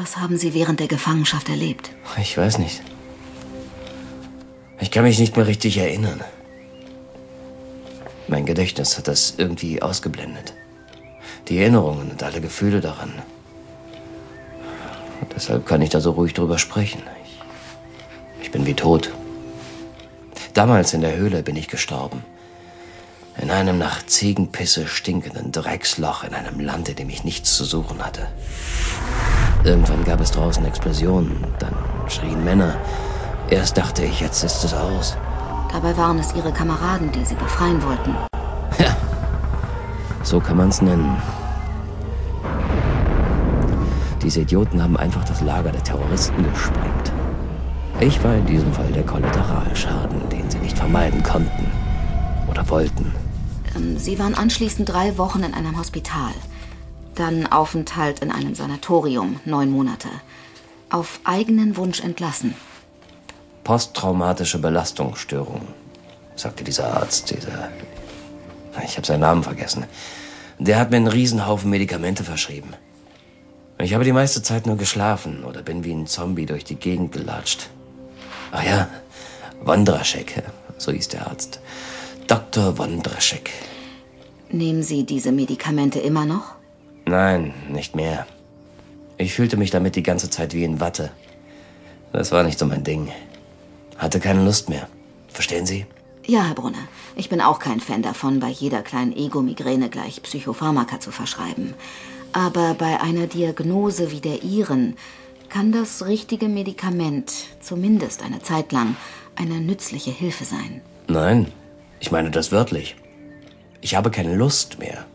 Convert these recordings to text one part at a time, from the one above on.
Was haben Sie während der Gefangenschaft erlebt? Ich weiß nicht. Ich kann mich nicht mehr richtig erinnern. Mein Gedächtnis hat das irgendwie ausgeblendet. Die Erinnerungen und alle Gefühle daran. Und deshalb kann ich da so ruhig drüber sprechen. Ich, ich bin wie tot. Damals in der Höhle bin ich gestorben. In einem nach Ziegenpisse stinkenden Drecksloch in einem Land, in dem ich nichts zu suchen hatte. Irgendwann gab es draußen Explosionen, dann schrien Männer. Erst dachte ich, jetzt ist es aus. Dabei waren es Ihre Kameraden, die Sie befreien wollten. Ja, so kann man es nennen. Diese Idioten haben einfach das Lager der Terroristen gesprengt. Ich war in diesem Fall der Kollateralschaden, den sie nicht vermeiden konnten oder wollten. Ähm, sie waren anschließend drei Wochen in einem Hospital. Dann Aufenthalt in einem Sanatorium, neun Monate. Auf eigenen Wunsch entlassen. Posttraumatische Belastungsstörung, sagte dieser Arzt, dieser. Ich habe seinen Namen vergessen. Der hat mir einen Riesenhaufen Medikamente verschrieben. Ich habe die meiste Zeit nur geschlafen oder bin wie ein Zombie durch die Gegend gelatscht. Ach ja, Wandraschek, so hieß der Arzt. Dr. Wandraschek. Nehmen Sie diese Medikamente immer noch? Nein, nicht mehr. Ich fühlte mich damit die ganze Zeit wie in Watte. Das war nicht so mein Ding. Hatte keine Lust mehr. Verstehen Sie? Ja, Herr Brunner. Ich bin auch kein Fan davon, bei jeder kleinen Ego-Migräne gleich Psychopharmaka zu verschreiben. Aber bei einer Diagnose wie der Ihren kann das richtige Medikament zumindest eine Zeit lang eine nützliche Hilfe sein. Nein, ich meine das wörtlich. Ich habe keine Lust mehr.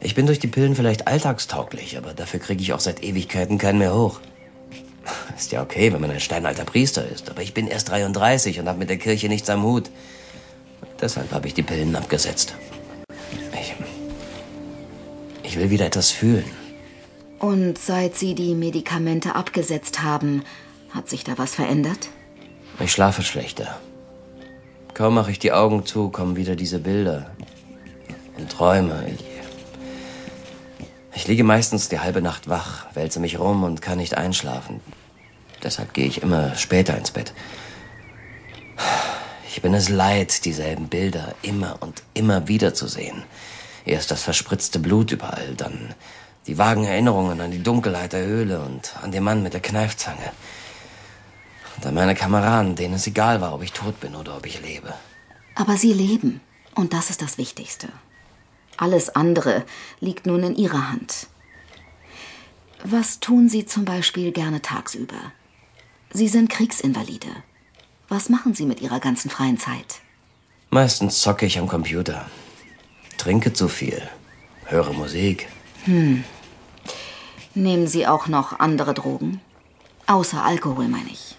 Ich bin durch die Pillen vielleicht alltagstauglich, aber dafür kriege ich auch seit Ewigkeiten keinen mehr hoch. Ist ja okay, wenn man ein steinalter Priester ist, aber ich bin erst 33 und habe mit der Kirche nichts am Hut. Deshalb habe ich die Pillen abgesetzt. Ich, ich will wieder etwas fühlen. Und seit Sie die Medikamente abgesetzt haben, hat sich da was verändert? Ich schlafe schlechter. Kaum mache ich die Augen zu, kommen wieder diese Bilder und Träume. Ich, ich liege meistens die halbe Nacht wach, wälze mich rum und kann nicht einschlafen. Deshalb gehe ich immer später ins Bett. Ich bin es leid, dieselben Bilder immer und immer wieder zu sehen. Erst das verspritzte Blut überall, dann die vagen Erinnerungen an die Dunkelheit der Höhle und an den Mann mit der Kneifzange. Und an meine Kameraden, denen es egal war, ob ich tot bin oder ob ich lebe. Aber Sie leben. Und das ist das Wichtigste. Alles andere liegt nun in Ihrer Hand. Was tun Sie zum Beispiel gerne tagsüber? Sie sind Kriegsinvalide. Was machen Sie mit Ihrer ganzen freien Zeit? Meistens zocke ich am Computer. Trinke zu viel. Höre Musik. Hm. Nehmen Sie auch noch andere Drogen? Außer Alkohol, meine ich.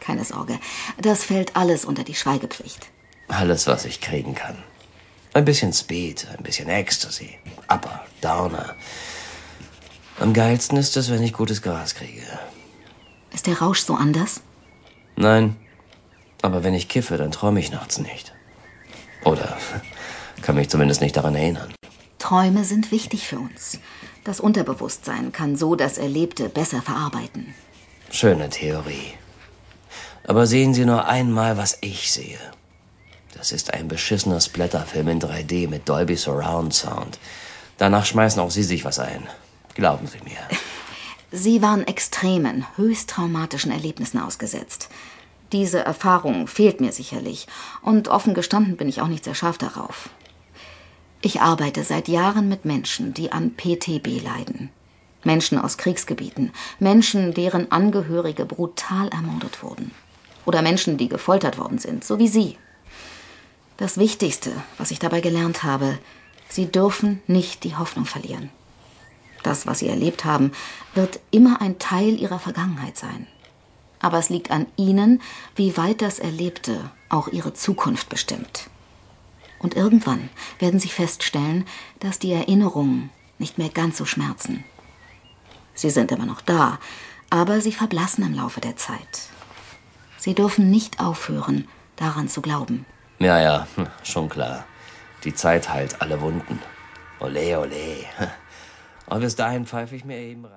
Keine Sorge, das fällt alles unter die Schweigepflicht. Alles, was ich kriegen kann. Ein bisschen Speed, ein bisschen Ecstasy, Upper, Downer. Am geilsten ist es, wenn ich gutes Gras kriege. Ist der Rausch so anders? Nein, aber wenn ich kiffe, dann träume ich nachts nicht. Oder kann mich zumindest nicht daran erinnern. Träume sind wichtig für uns. Das Unterbewusstsein kann so das Erlebte besser verarbeiten. Schöne Theorie. Aber sehen Sie nur einmal, was ich sehe. Das ist ein beschissener Splatterfilm in 3D mit Dolby Surround Sound. Danach schmeißen auch Sie sich was ein. Glauben Sie mir. Sie waren extremen, höchst traumatischen Erlebnissen ausgesetzt. Diese Erfahrung fehlt mir sicherlich. Und offen gestanden bin ich auch nicht sehr scharf darauf. Ich arbeite seit Jahren mit Menschen, die an PTB leiden. Menschen aus Kriegsgebieten, Menschen, deren Angehörige brutal ermordet wurden. Oder Menschen, die gefoltert worden sind, so wie Sie. Das Wichtigste, was ich dabei gelernt habe, Sie dürfen nicht die Hoffnung verlieren. Das, was Sie erlebt haben, wird immer ein Teil Ihrer Vergangenheit sein. Aber es liegt an Ihnen, wie weit das Erlebte auch Ihre Zukunft bestimmt. Und irgendwann werden Sie feststellen, dass die Erinnerungen nicht mehr ganz so schmerzen. Sie sind immer noch da, aber sie verblassen im Laufe der Zeit. Sie dürfen nicht aufhören, daran zu glauben. Ja, ja, schon klar. Die Zeit heilt alle Wunden. Ole, ole. Und bis dahin pfeife ich mir eben rein.